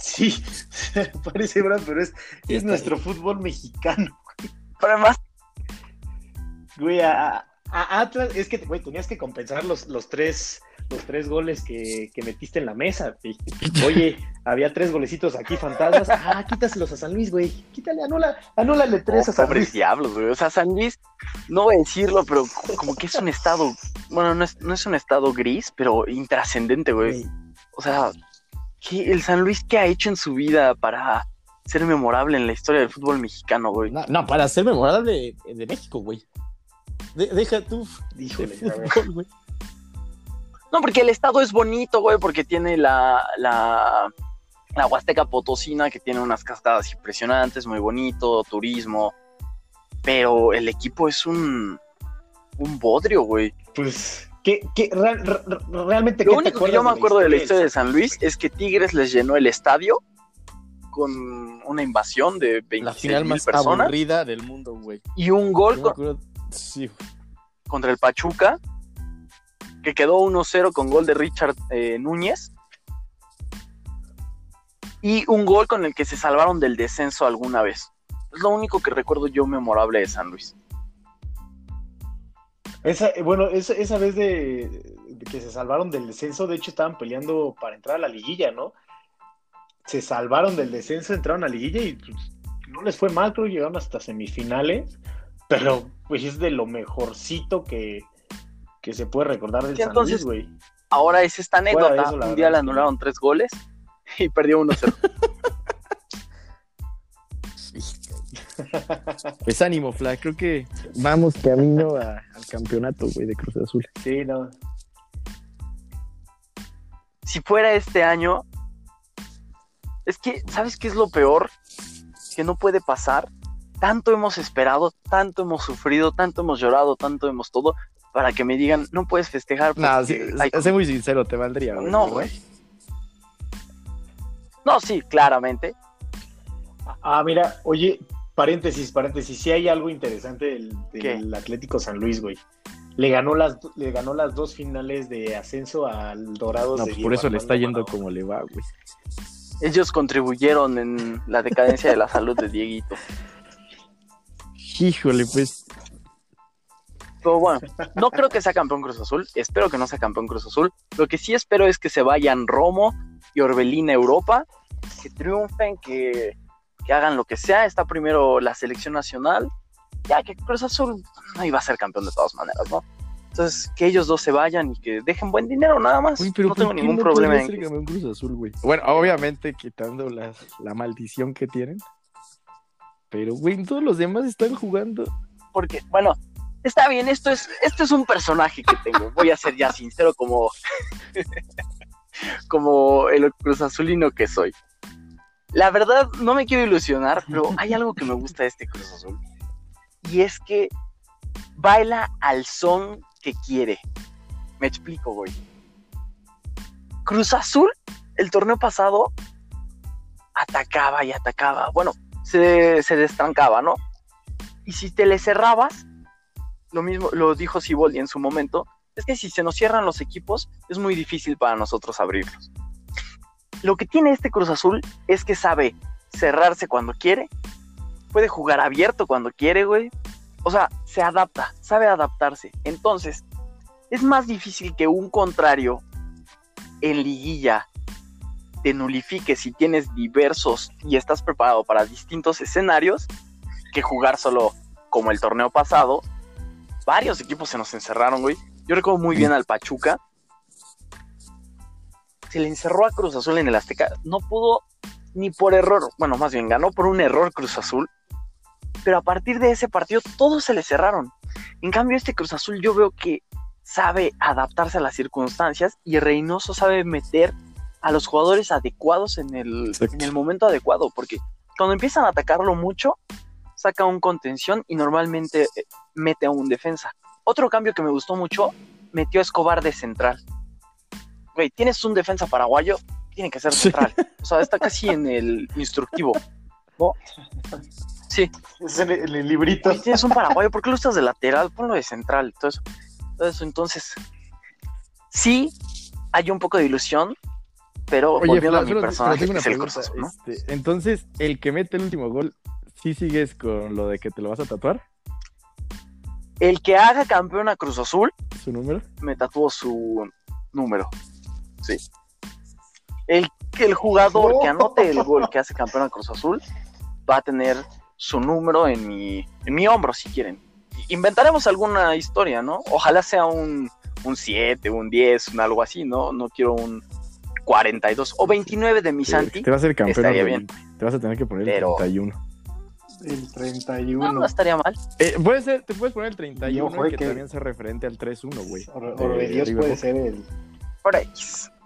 Sí, parece broma, pero es, es nuestro fútbol mexicano. Pero además, Güey, a, a Atlas, es que, güey, tenías que compensar los, los tres los tres goles que, que metiste en la mesa. güey. Oye, había tres golecitos aquí fantasmas. Ah, quítaselos a San Luis, güey. Quítale, anula, anúlale tres a oh, San pobres Luis. diablos, güey. O sea, San Luis, no voy a decirlo, pero como que es un estado, bueno, no es, no es un estado gris, pero intrascendente, güey. O sea, ¿qué, el San Luis, ¿qué ha hecho en su vida para ser memorable en la historia del fútbol mexicano, güey? No, no, para ser memorable de, de México, güey. De- deja tú fútbol, güey. No, porque el estado es bonito, güey, porque tiene la, la, la Huasteca Potosina, que tiene unas cascadas impresionantes, muy bonito, turismo. Pero el equipo es un, un bodrio, güey. Pues, ¿qué, qué, real- re- re- realmente Lo qué te único que yo me acuerdo de la historia de San Luis es que Tigres les llenó el estadio con una invasión de 26 La final mil más personas aburrida del mundo, güey. y un gol con- Sí, contra el Pachuca, que quedó 1-0 con gol de Richard eh, Núñez. Y un gol con el que se salvaron del descenso alguna vez. Es lo único que recuerdo yo memorable de San Luis. Esa, eh, bueno, esa, esa vez de, de que se salvaron del descenso, de hecho estaban peleando para entrar a la liguilla, ¿no? Se salvaron del descenso, entraron a la liguilla y pues, no les fue mal, creo que llegaron hasta semifinales, pero pues es de lo mejorcito que, que se puede recordar del San entonces- Luis, güey. Ahora es esta anécdota. eso, un día le verdad que- anularon tres goles y perdió 1-0. Pues ánimo, Fla. Creo que vamos camino a- al campeonato, güey, de Cruz Azul. Sí, no. si fuera este año, es que, ¿sabes qué es lo peor? que no puede pasar. Tanto hemos esperado, tanto hemos sufrido, tanto hemos llorado, tanto hemos todo, para que me digan, no puedes festejar. No, sí, hay- sé muy sincero, te valdría, güey. No, güey. No, sí, claramente. Ah, mira, oye, paréntesis, paréntesis, sí hay algo interesante del. Atlético San Luis, güey. Le ganó las le ganó las dos finales de ascenso al Dorados No, de pues por eso le está yendo Maradona. como le va, güey. Ellos contribuyeron en la decadencia de la salud de Dieguito. Híjole, pues. Pero bueno, no creo que sea campeón Cruz Azul. Espero que no sea campeón Cruz Azul. Lo que sí espero es que se vayan Romo y Orbelín a Europa, que triunfen, que, que hagan lo que sea. Está primero la selección nacional. Ya que Cruz Azul no iba a ser campeón de todas maneras, ¿no? Entonces, que ellos dos se vayan y que dejen buen dinero nada más. Uy, pero no ¿por tengo ningún no problema en ser que... campeón Cruz Azul, güey? Bueno, obviamente quitando la, la maldición que tienen. Pero, güey, todos los demás están jugando. porque, bueno, está bien, esto es, esto es un personaje que tengo, voy a ser ya sincero como, como el Cruz Azulino que soy. La verdad, no me quiero ilusionar, pero hay algo que me gusta de este Cruz Azul. Y es que baila al son que quiere. Me explico, güey. Cruz Azul, el torneo pasado, atacaba y atacaba. Bueno, se, se destrancaba, ¿no? Y si te le cerrabas, lo mismo lo dijo Siboldi en su momento, es que si se nos cierran los equipos, es muy difícil para nosotros abrirlos. Lo que tiene este Cruz Azul es que sabe cerrarse cuando quiere, puede jugar abierto cuando quiere, güey. O sea, se adapta, sabe adaptarse. Entonces, es más difícil que un contrario en liguilla te nulifique si tienes diversos y estás preparado para distintos escenarios que jugar solo como el torneo pasado. Varios equipos se nos encerraron, güey. Yo recuerdo muy bien al Pachuca. Se le encerró a Cruz Azul en el Azteca. No pudo ni por error. Bueno, más bien ganó por un error Cruz Azul. Pero a partir de ese partido todos se le cerraron. En cambio, este Cruz Azul yo veo que sabe adaptarse a las circunstancias y Reynoso sabe meter a los jugadores adecuados en el, Exacto. en el momento adecuado. Porque cuando empiezan a atacarlo mucho, saca un contención y normalmente eh, mete a un defensa. Otro cambio que me gustó mucho, metió a Escobar de central. Güey, tienes un defensa paraguayo, tiene que ser Sí. central. O sea, está casi en el instructivo. ¿no? Sí, Es en el, librito. Güey, tienes un paraguayo, ¿por qué lo estás de lateral? Ponlo de central, todo eso. Todo eso, entonces, sí, hay un poco de ilusión, pero Oye, volviendo a mi personaje, que es el Cruz ¿no? este, entonces, el que mete el último gol, ¿sí sigues con lo de que te lo vas a tatuar? El que haga campeón a Cruz Azul, ¿Su número? me tatuó su número. Sí. El, el jugador que anote el gol que hace campeón a Cruz Azul va a tener su número en mi, en mi hombro, si quieren. Inventaremos alguna historia, ¿no? Ojalá sea un, un 7, un 10, un algo así, ¿no? No quiero un 42 o 29 de mi Sí, Santi. Te vas a ser campeón. estaría bien. Te vas a tener que poner Pero- el 31. El 31. No, no estaría mal. Eh, puede ser, te puedes poner el 31 Yo fue que, que- también sea referente al 3-1, güey. Or- de Orbelíos River puede ser el. Por.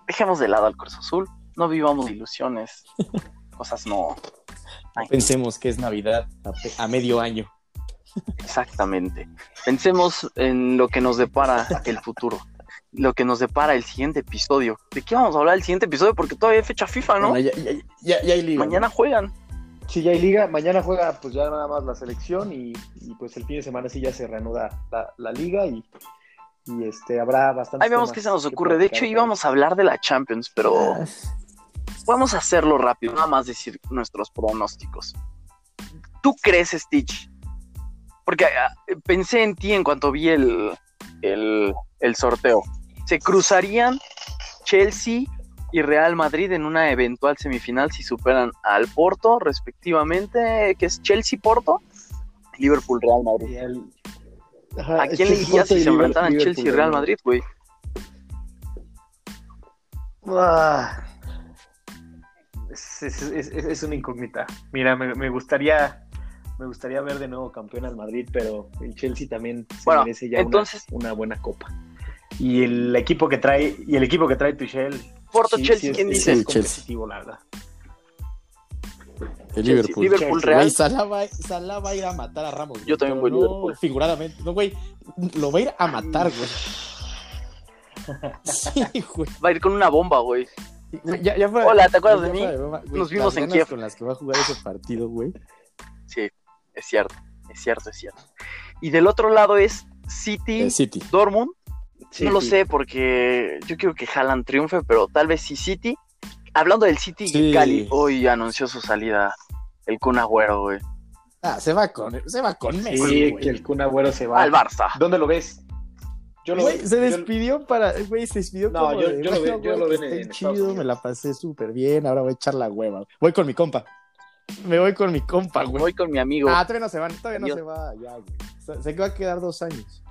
Dejemos de lado al Cruz Azul. No vivamos ilusiones. Cosas no. Ay, Pensemos que es Navidad a, medio año. Exactamente. Pensemos en lo que nos depara el futuro. Lo que nos depara el siguiente episodio. ¿De qué vamos a hablar el siguiente episodio? Porque todavía hay fecha FIFA, ¿no? Bueno, ya, ya, ya- ya hay liga. Mañana juegan. Sí, ya hay liga. Mañana juega pues ya nada más la selección y, y, pues el fin de semana sí ya se reanuda la, la liga y, y, este habrá bastante. Ahí vemos qué se nos ocurre. De hecho, íbamos a hablar de la Champions, pero vamos a hacerlo rápido. Nada más decir nuestros pronósticos. ¿Tú crees, Stitch? Porque ah, pensé en ti en cuanto vi el, el, el sorteo. Se cruzarían Chelsea y Real Madrid en una eventual semifinal si superan al Porto, respectivamente, que es Chelsea-Porto, Liverpool-Real Madrid. ¿A quién le irías si se enfrentaran Chelsea y Real Madrid, güey? Ah, es, es- es- es- es una incógnita. Mira, me, me gustaría me gustaría ver de nuevo campeón al Madrid, pero el Chelsea también se Bueno, merece ya una- entonces- una, buena copa. Y el equipo que trae y el equipo que trae Tuchel Porto, sí, Chelsea, sí ¿quién dice? es El Chelsea. competitivo, la verdad. El Liverpool. Liverpool. Real. Güey, Salah va, Salah va a ir a matar a Ramos. güey, Yo también voy no Liverpool. Figuradamente. No, güey. Lo va a ir a matar, güey. Sí, güey. Va a ir con una bomba, güey. Ya, ya Hola, ¿te acuerdas de mí? fuera broma, güey, Nos vimos en Kiev. con las que va a jugar ese partido, güey. Sí, es cierto, es cierto, es cierto. Y del otro lado es City, City. Dortmund. Sí, no lo sí. sé porque yo quiero que Haaland triunfe, pero tal vez sí City. Hablando del City, Sí. Cali hoy anunció su salida el Kun Agüero, güey. Ah, se va con, se va con Messi, Sí, güey. que el Kun Agüero se va. Al Barça. ¿Dónde lo ves? Yo lo Güey, se yo- despidió para, güey, se despidió No, como yo- de, yo lo "Bueno, veo- yo lo veo en- estoy en chido, Unidos". me la pasé súper bien, ahora voy a echar la hueva. Voy con mi compa. Me voy con mi compa, güey. Voy con mi amigo. Ah, todavía no se van, todavía no se va ya, güey. Se, se va a quedar dos años.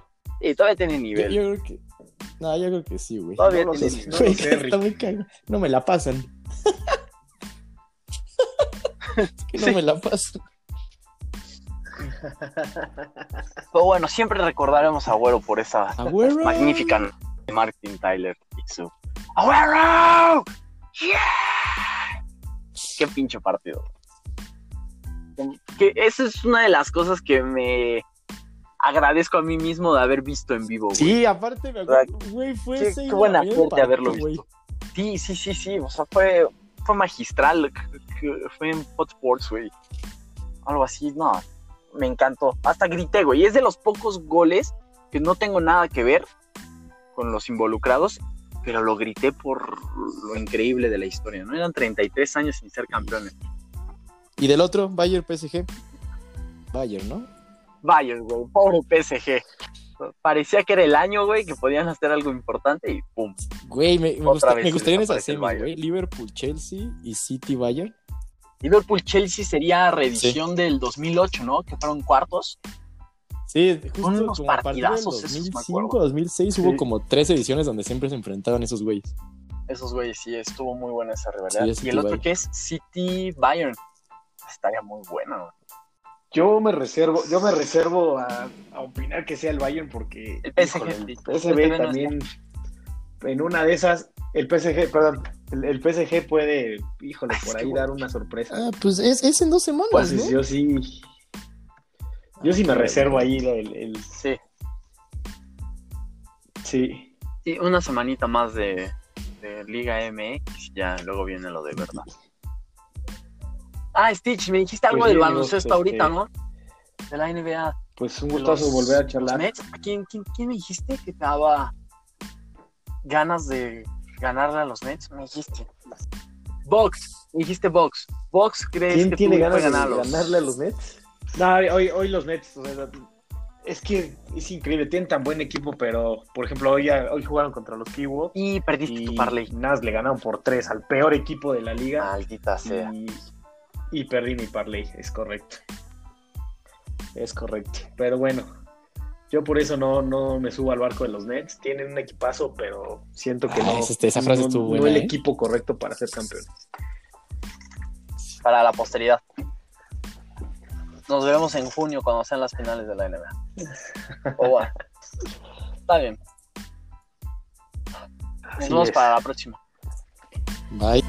Y todavía tiene nivel. yo creo que. No, yo creo que sí, güey. Todavía no tiene nivel. no sé, está Rick. muy cagado. No me la pasan. es que no Sí. me la pasan. Pero bueno, siempre recordaremos a Agüero por esa Agüero. magnífica de Martin Tyler y su ¡Agüero! ¡Yeah! Qué pinche partido. Que esa es una de las cosas que me agradezco a mí mismo de haber visto en vivo. güey. Sí, aparte me acuerdo, güey, fue Qué, de buena suerte haberlo güey. visto. Sí, sí, sí, sí. O sea, fue, fue magistral. Fue en Fox Sports, güey. Algo así, no. Me encantó. Hasta grité, güey. Es de los pocos goles que no tengo nada que ver con los involucrados, pero lo grité por lo increíble de la historia, ¿no? Eran 33 años sin ser campeones. Y del otro, Bayern PSG. Bayern, ¿no? Bayern, güey. Pobre PSG. Parecía que era el año, güey, que podían hacer algo importante y pum. Güey, me, me, gusta- me gustaría en esa desaparece el semi, Bayern. güey. Liverpool, Chelsea y City Bayern. Liverpool-Chelsea sería reedición del 2008, ¿no? Que fueron cuartos. Sí, justo Son unos como del partidazos me 2005, acuerdo. 2006 Sí. hubo como tres ediciones donde siempre se enfrentaban esos güeyes. Esos güeyes, sí, estuvo muy buena esa rivalidad. Sí, y City el otro Bayern. que es City-Bayern. Estaría muy bueno, güey. Yo me reservo, yo me reservo a, a opinar que sea el Bayern porque El PSG, híjole, sí. el El PSV PSV no también en una de esas el PSG, perdón, el, el PSG puede, híjole, Es por ahí dar una sorpresa. Ah, pues es, es en dos semanas, Pues ¿no? yo sí yo sí me reservo ahí el, el- Sí. sí. Sí, una semanita más de, de Liga MX, ya luego viene lo de verdad. Ah, Stitch, me dijiste algo Pues del baloncesto ahorita, ¿no? De la NBA. Pues un gustazo los- volver a charlar. Nets. ¿A quién, quién, quién me dijiste que te daba ganas de ganarle a los Nets? Me dijiste. Box, me dijiste Box. Box, ¿crees ¿Quién que tiene tú ganas de ganar a los- ganarle a los Nets? No, hoy, hoy los Nets, o sea, es que es increíble, tienen tan buen equipo, pero por ejemplo hoy, hoy jugaron contra los Kiwos Y perdiste y tu parlay. nada, le ganaron por tres al peor equipo de la liga Maldita sea. y, y perdí mi parlay, es correcto. Es correcto, pero bueno, yo por eso no, no me subo al barco de los Nets, tienen un equipazo, pero siento que Ah, no, esa- esa frase no- estuvo no buena, el ¿eh? equipo correcto para ser campeón. Para la posteridad. Nos vemos en junio cuando sean las finales de la NBA. O bueno. Está bien. Nos vemos para la próxima. Bye.